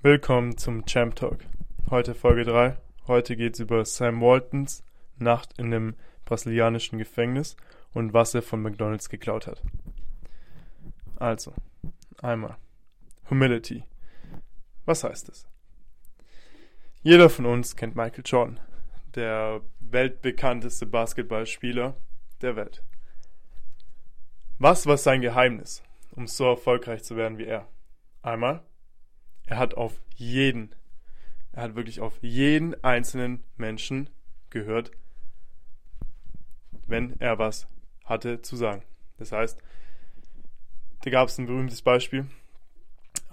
Willkommen zum Champ Talk. Heute Folge 3. Heute geht es über Sam Waltons Nacht in einem brasilianischen Gefängnis und was er von McDonalds geklaut hat. Also, einmal. Humility. Was heißt es? Jeder von uns kennt Michael Jordan, der weltbekannteste Basketballspieler der Welt. Was war sein Geheimnis, um so erfolgreich zu werden wie er? Einmal, er hat auf jeden, er hat wirklich auf jeden einzelnen Menschen gehört, wenn er was hatte zu sagen. Das heißt, da gab es ein berühmtes Beispiel.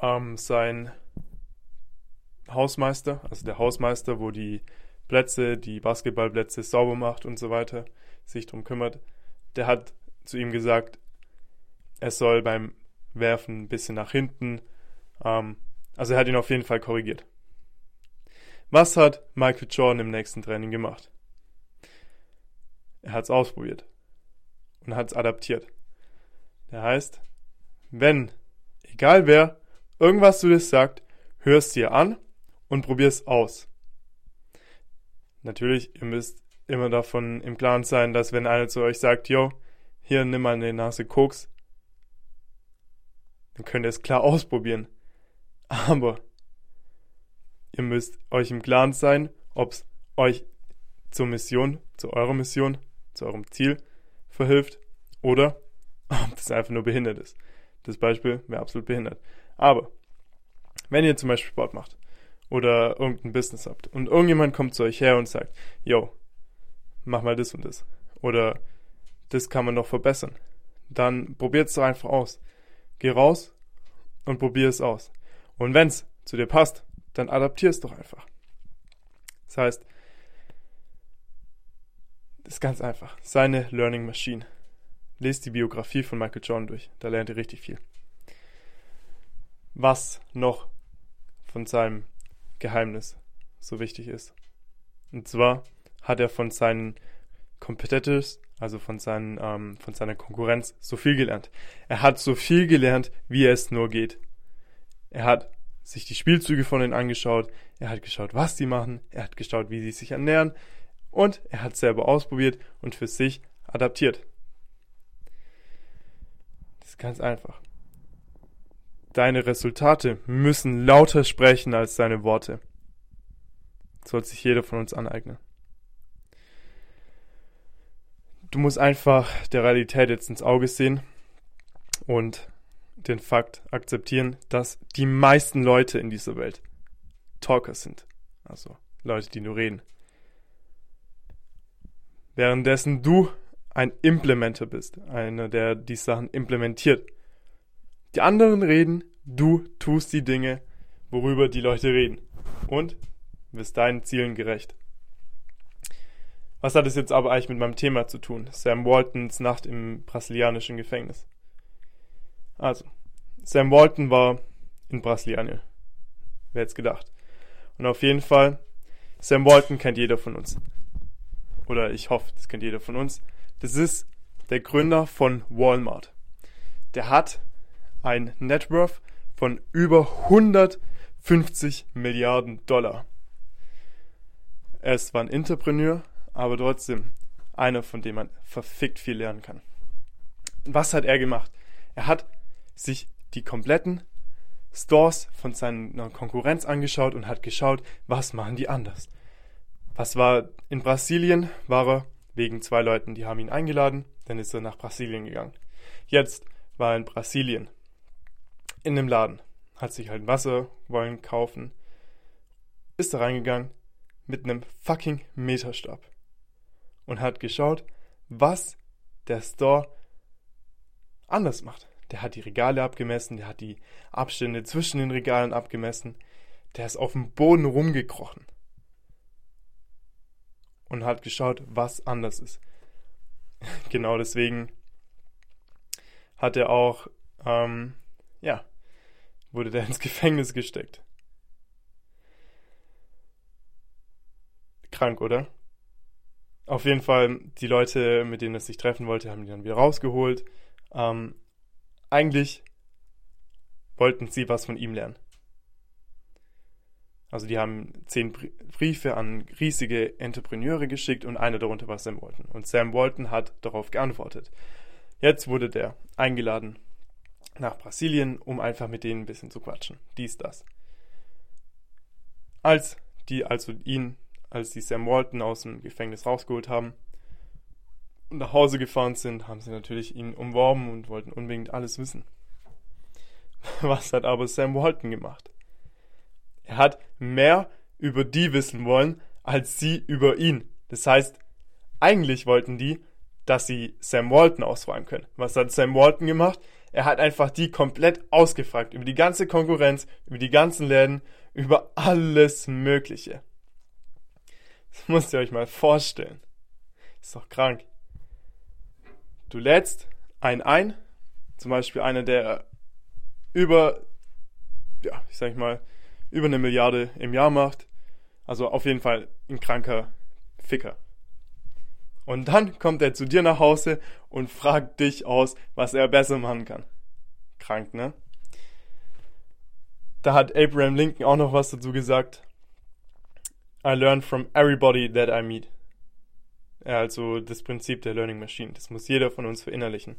Ähm, sein Hausmeister, also der Hausmeister, wo die Plätze, die Basketballplätze sauber macht und so weiter, sich darum kümmert, der hat zu ihm gesagt, er soll beim Werfen ein bisschen nach hinten. Ähm, also er hat ihn auf jeden Fall korrigiert. Was hat Michael Jordan im nächsten Training gemacht? Er hat es ausprobiert und hat es adaptiert. Der heißt, wenn, egal wer, irgendwas zu dir sagt, hörst dir an und probier's aus. Natürlich, ihr müsst immer davon im Klaren sein, dass wenn einer zu euch sagt, yo, hier nimm mal eine Nase Koks, dann könnt ihr es klar ausprobieren. Aber ihr müsst euch im Klaren sein, ob es euch zur Mission, zu eurer Mission, zu eurem Ziel verhilft oder ob das einfach nur behindert ist. Das Beispiel wäre absolut behindert. Aber wenn ihr zum Beispiel Sport macht oder irgendein Business habt und irgendjemand kommt zu euch her und sagt, yo, mach mal das und das oder das kann man noch verbessern, dann probiert es doch einfach aus. Geh raus und probier es aus. Und wenn es zu dir passt, dann adaptier es doch einfach. Das heißt, das ist ganz einfach. Seine Learning Machine. Lest die Biografie von Michael Jordan durch. Da lernt ihr richtig viel. Was noch von seinem Geheimnis so wichtig ist. Und zwar hat er von seinen Competitors, also von, seinen, ähm, von seiner Konkurrenz, so viel gelernt. Er hat so viel gelernt, wie es nur geht. Er hat sich die Spielzüge von denen angeschaut, er hat geschaut, was die machen, er hat geschaut, wie sie sich ernähren und er hat selber ausprobiert und für sich adaptiert. Das ist ganz einfach. Deine Resultate müssen lauter sprechen als deine Worte. Das sollte sich jeder von uns aneignen. Du musst einfach der Realität jetzt ins Auge sehen und den Fakt akzeptieren, dass die meisten Leute in dieser Welt Talker sind. Also Leute, die nur reden. Währenddessen du ein Implementer bist, einer, der die Sachen implementiert. Die anderen reden, du tust die Dinge, worüber die Leute reden. Und wirst deinen Zielen gerecht. Was hat es jetzt aber eigentlich mit meinem Thema zu tun? Sam Waltons Nacht im brasilianischen Gefängnis. Also, Sam Walton war in Brasilien. Wer hätte es gedacht? Und auf jeden Fall, Sam Walton kennt jeder von uns. Oder ich hoffe, das kennt jeder von uns. Das ist der Gründer von Walmart. Der hat ein Networth von über 150 Milliarden Dollar. Er ist zwar ein Entrepreneur, aber trotzdem einer, von dem man verfickt viel lernen kann. Was hat er gemacht? Er hat sich die kompletten Stores von seiner Konkurrenz angeschaut und hat geschaut, was machen die anders. Was war in Brasilien, war er wegen zwei Leuten, die haben ihn eingeladen, dann ist er nach Brasilien gegangen. Jetzt war er in Brasilien, in dem Laden, hat sich halt Wasser wollen kaufen, ist da reingegangen mit einem fucking Meterstab und hat geschaut, was der Store anders macht. Der hat die Regale abgemessen, der hat die Abstände zwischen den Regalen abgemessen, der ist auf dem Boden rumgekrochen und hat geschaut, was anders ist. genau deswegen hat er auch, ähm, ja, wurde der ins Gefängnis gesteckt. Krank, oder? Auf jeden Fall, die Leute, mit denen er sich treffen wollte, haben ihn dann wieder rausgeholt. Ähm, eigentlich wollten sie was von ihm lernen. Also die haben zehn Briefe an riesige Entrepreneure geschickt und einer darunter war Sam Walton. Und Sam Walton hat darauf geantwortet. Jetzt wurde der eingeladen nach Brasilien, um einfach mit denen ein bisschen zu quatschen. Dies, das. Als die also ihn, als die Sam Walton aus dem Gefängnis rausgeholt haben nach Hause gefahren sind, haben sie natürlich ihn umworben und wollten unbedingt alles wissen. Was hat aber Sam Walton gemacht? Er hat mehr über die wissen wollen, als sie über ihn. Das heißt, eigentlich wollten die, dass sie Sam Walton ausfragen können. Was hat Sam Walton gemacht? Er hat einfach die komplett ausgefragt über die ganze Konkurrenz, über die ganzen Läden, über alles Mögliche. Das müsst ihr euch mal vorstellen. Ist doch krank. Du lädst einen ein, zum Beispiel einer, der über, ja, ich sag mal, über eine Milliarde im Jahr macht. Also auf jeden Fall ein kranker Ficker. Und dann kommt er zu dir nach Hause und fragt dich aus, was er besser machen kann. Krank, ne? Da hat Abraham Lincoln auch noch was dazu gesagt. I learn from everybody that I meet. Also das Prinzip der Learning Machine. Das muss jeder von uns verinnerlichen.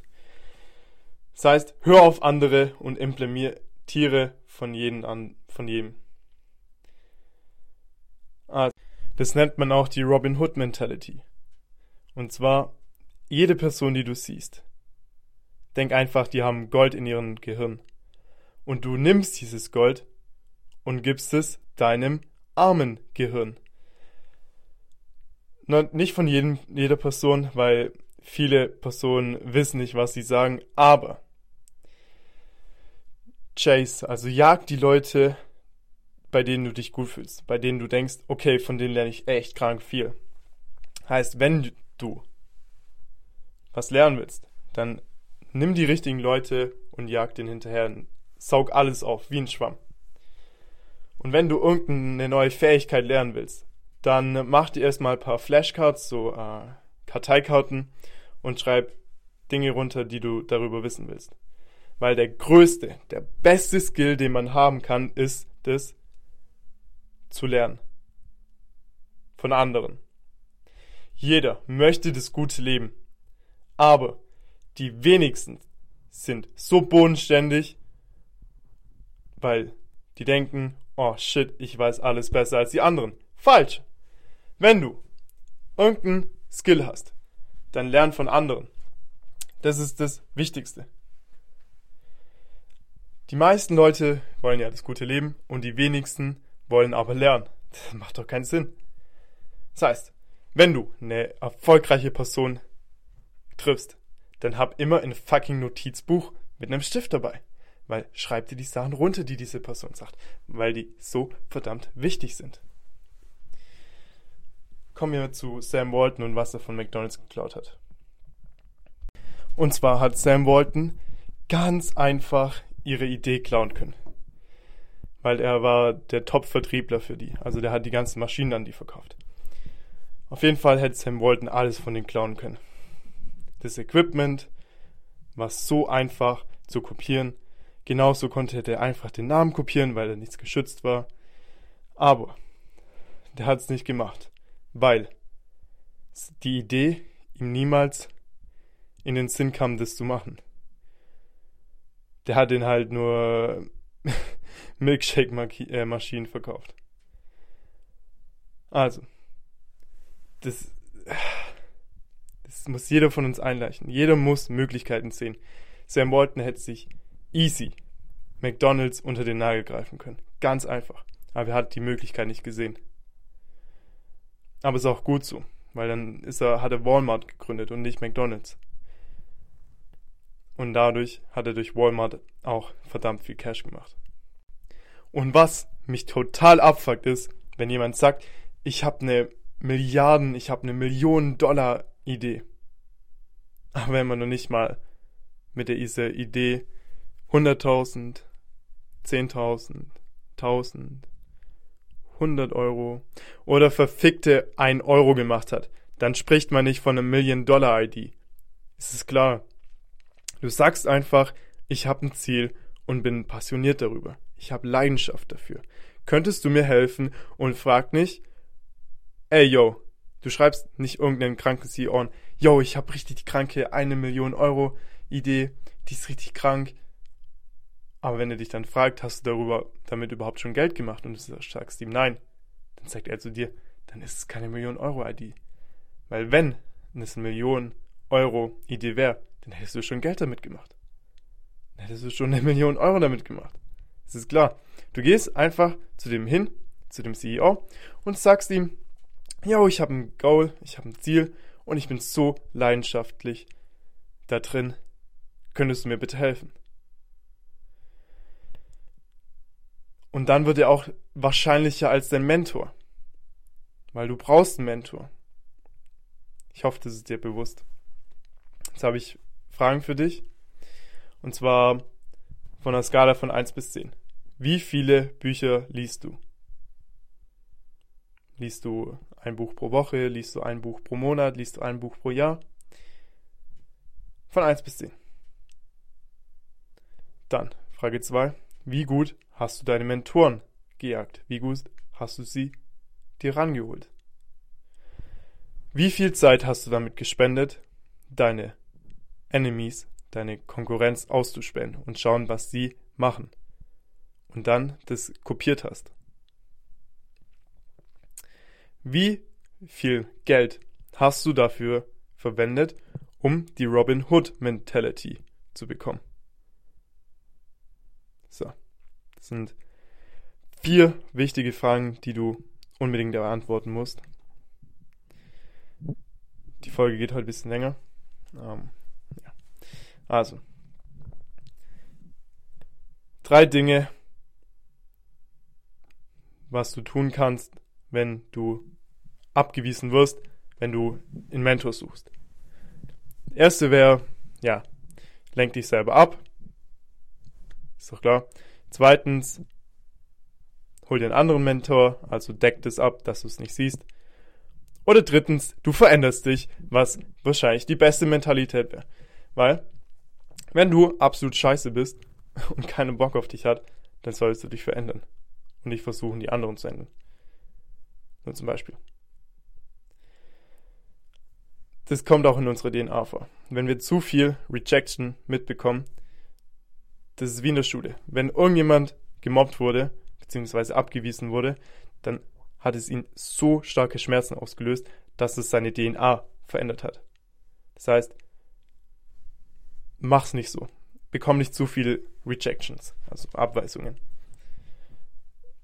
Das heißt, hör auf andere und implementiere von jedem an, von jedem. Ah, das nennt man auch die Robin Hood Mentality. Und zwar, jede Person, die du siehst, denk einfach, die haben Gold in ihrem Gehirn. Und du nimmst dieses Gold und gibst es deinem armen Gehirn. Nicht von jedem, jeder Person, weil viele Personen wissen nicht, was sie sagen, aber Chase, also jag die Leute, bei denen du dich gut fühlst, bei denen du denkst, okay, von denen lerne ich echt krank viel. Heißt, wenn du was lernen willst, dann nimm die richtigen Leute und jag den hinterher. Saug alles auf, wie ein Schwamm. Und wenn du irgendeine neue Fähigkeit lernen willst, dann mach dir erstmal ein paar Flashcards, so äh, Karteikarten und schreib Dinge runter, die du darüber wissen willst. Weil der größte, der beste Skill, den man haben kann, ist das zu lernen. Von anderen. Jeder möchte das gute Leben. Aber die wenigsten sind so bodenständig, weil die denken, oh shit, ich weiß alles besser als die anderen. Falsch. Wenn du irgendeinen Skill hast, dann lern von anderen. Das ist das Wichtigste. Die meisten Leute wollen ja das gute Leben und die wenigsten wollen aber lernen. Das macht doch keinen Sinn. Das heißt, wenn du eine erfolgreiche Person triffst, dann hab immer ein fucking Notizbuch mit einem Stift dabei. Weil schreib dir die Sachen runter, die diese Person sagt. Weil die so verdammt wichtig sind. Kommen wir zu Sam Walton und was er von McDonalds geklaut hat. Und zwar hat Sam Walton ganz einfach ihre Idee klauen können. Weil er war der Top-Vertriebler für die. Also der hat die ganzen Maschinen an die verkauft. Auf jeden Fall hätte Sam Walton alles von denen klauen können. Das Equipment war so einfach zu kopieren. Genauso konnte er einfach den Namen kopieren, weil er nichts geschützt war. Aber der hat es nicht gemacht, weil die Idee ihm niemals in den Sinn kam, das zu machen der hat den halt nur Milkshake-Maschinen verkauft. Also, das, das muss jeder von uns einleichen. Jeder muss Möglichkeiten sehen. Sam Walton hätte sich easy McDonalds unter den Nagel greifen können. Ganz einfach. Aber er hat die Möglichkeit nicht gesehen. Aber ist auch gut so, weil dann ist er, hat er Walmart gegründet und nicht McDonalds. Und dadurch hat er durch Walmart auch verdammt viel Cash gemacht. Und was mich total abfuckt ist, wenn jemand sagt, ich habe eine Milliarden, ich habe eine Millionen Dollar Idee. Aber wenn man noch nicht mal mit dieser Idee 100.000, 10.000, 1000, 100 Euro oder verfickte 1 Euro gemacht hat, dann spricht man nicht von einer Million Dollar ID. Es ist klar. Du sagst einfach, ich habe ein Ziel und bin passioniert darüber. Ich habe Leidenschaft dafür. könntest du mir helfen? Und frag nicht, ey yo, du schreibst nicht irgendeinen kranken CEO an, yo, ich habe richtig die kranke eine Million Euro Idee, die ist richtig krank. Aber wenn er dich dann fragt, hast du darüber damit überhaupt schon Geld gemacht und du sagst ihm nein, dann sagt er zu dir, dann ist es keine Million Euro Idee. Weil wenn es eine Million Euro Idee wäre, dann hättest du schon Geld damit gemacht. Dann hättest du schon eine Million Euro damit gemacht. Das ist klar. Du gehst einfach zu dem hin, zu dem CEO und sagst ihm, yo, ich habe ein Goal, ich habe ein Ziel und ich bin so leidenschaftlich da drin. Könntest du mir bitte helfen? Und dann wird er auch wahrscheinlicher als dein Mentor. Weil du brauchst einen Mentor. Ich hoffe, das ist dir bewusst. Jetzt habe ich Fragen für dich. Und zwar von einer Skala von 1 bis 10. Wie viele Bücher liest du? Liest du ein Buch pro Woche? Liest du ein Buch pro Monat? Liest du ein Buch pro Jahr? Von 1 bis 10. Dann Frage 2. Wie gut hast du deine Mentoren gejagt? Wie gut hast du sie dir rangeholt? Wie viel Zeit hast du damit gespendet, deine Enemies, deine Konkurrenz auszuspähen und schauen, was sie machen? Und dann das kopiert hast. Wie viel Geld hast du dafür verwendet, um die Robin Hood Mentality zu bekommen? So, das sind vier wichtige Fragen, die du unbedingt beantworten musst. Die Folge geht heute ein bisschen länger. Ähm, ja. Also, drei Dinge, was du tun kannst, wenn du abgewiesen wirst, wenn du einen Mentor suchst. Erste wäre, ja, lenk dich selber ab. Ist doch klar. Zweitens, hol dir einen anderen Mentor, also deck das ab, dass du es nicht siehst. Oder drittens, du veränderst dich, was wahrscheinlich die beste Mentalität wäre. Weil, wenn du absolut scheiße bist und keinen Bock auf dich hat, dann solltest du dich verändern. Und nicht versuchen, die anderen zu ändern. Nur zum Beispiel. Das kommt auch in unserer DNA vor. Wenn wir zu viel Rejection mitbekommen, das ist wie in der Schule. Wenn irgendjemand gemobbt wurde, beziehungsweise abgewiesen wurde, dann hat es ihn so starke Schmerzen ausgelöst, dass es seine DNA verändert hat. Das heißt, mach's nicht so. Bekomm nicht zu viele Rejections, also Abweisungen.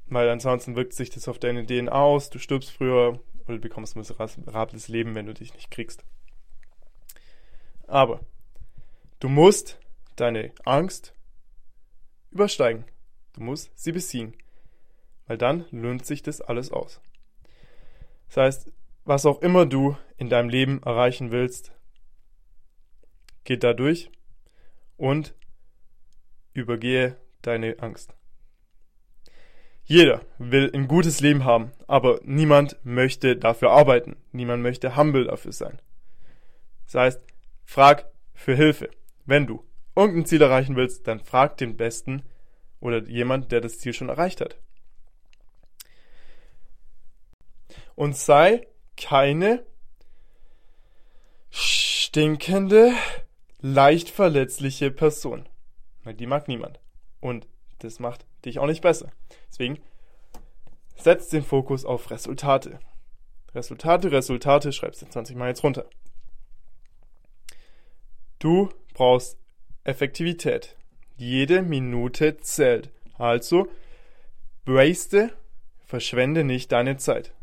Weil ansonsten wirkt sich das auf deine DNA aus, du stirbst früher oder du bekommst ein miserables Leben, wenn du dich nicht kriegst. Aber du musst deine Angst übersteigen. Du musst sie besiegen weil dann löhnt sich das alles aus. Das heißt, was auch immer du in deinem Leben erreichen willst, geht da durch und übergehe deine Angst. Jeder will ein gutes Leben haben, aber niemand möchte dafür arbeiten. Niemand möchte humble dafür sein. Das heißt, frag für Hilfe. Wenn du irgendein Ziel erreichen willst, dann frag den Besten oder jemand, der das Ziel schon erreicht hat. und sei keine stinkende, leicht verletzliche Person. Weil die mag niemand. Und das macht dich auch nicht besser. Deswegen setz den Fokus auf Resultate. Resultate, Resultate, schreibst du 20 Mal jetzt runter. Du brauchst Effektivität. Jede Minute zählt. Also, waste, verschwende nicht deine Zeit.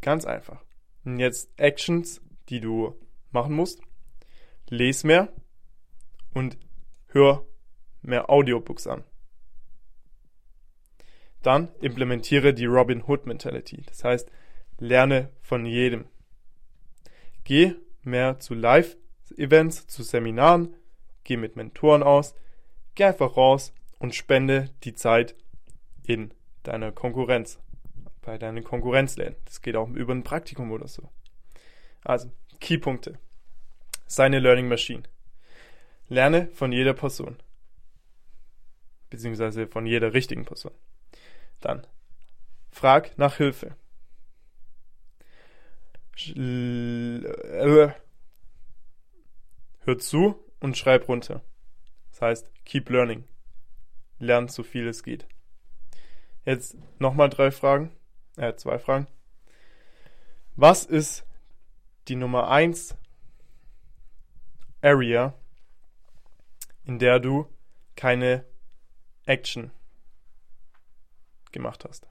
Ganz einfach. Und jetzt Actions, die du machen musst. Les mehr und hör mehr Audiobooks an. Dann implementiere die Robin Hood Mentality. Das heißt, lerne von jedem. Geh mehr zu Live-Events, zu Seminaren, geh mit Mentoren aus, geh einfach raus und spende die Zeit in deiner Konkurrenz bei deinen Konkurrenzläden. Das geht auch über ein Praktikum oder so. Also, Keypunkte. Seine Learning Machine. Lerne von jeder Person. beziehungsweise von jeder richtigen Person. Dann frag nach Hilfe. Äh, hör zu und schreib runter. Das heißt, keep learning. Lern so viel es geht. Jetzt nochmal drei Fragen, äh, zwei Fragen. Was ist die Nummer eins Area, in der du keine Action gemacht hast?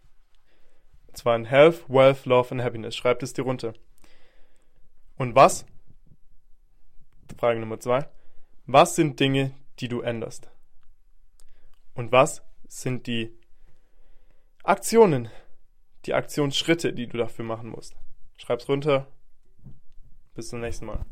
Und zwar in Health, Wealth, Love and Happiness. Schreib es dir runter. Und was? Frage Nummer zwei. Was sind Dinge, die du änderst? Und was sind die Aktionen, die Aktionsschritte, die du dafür machen musst? Schreib's runter. Bis zum nächsten Mal.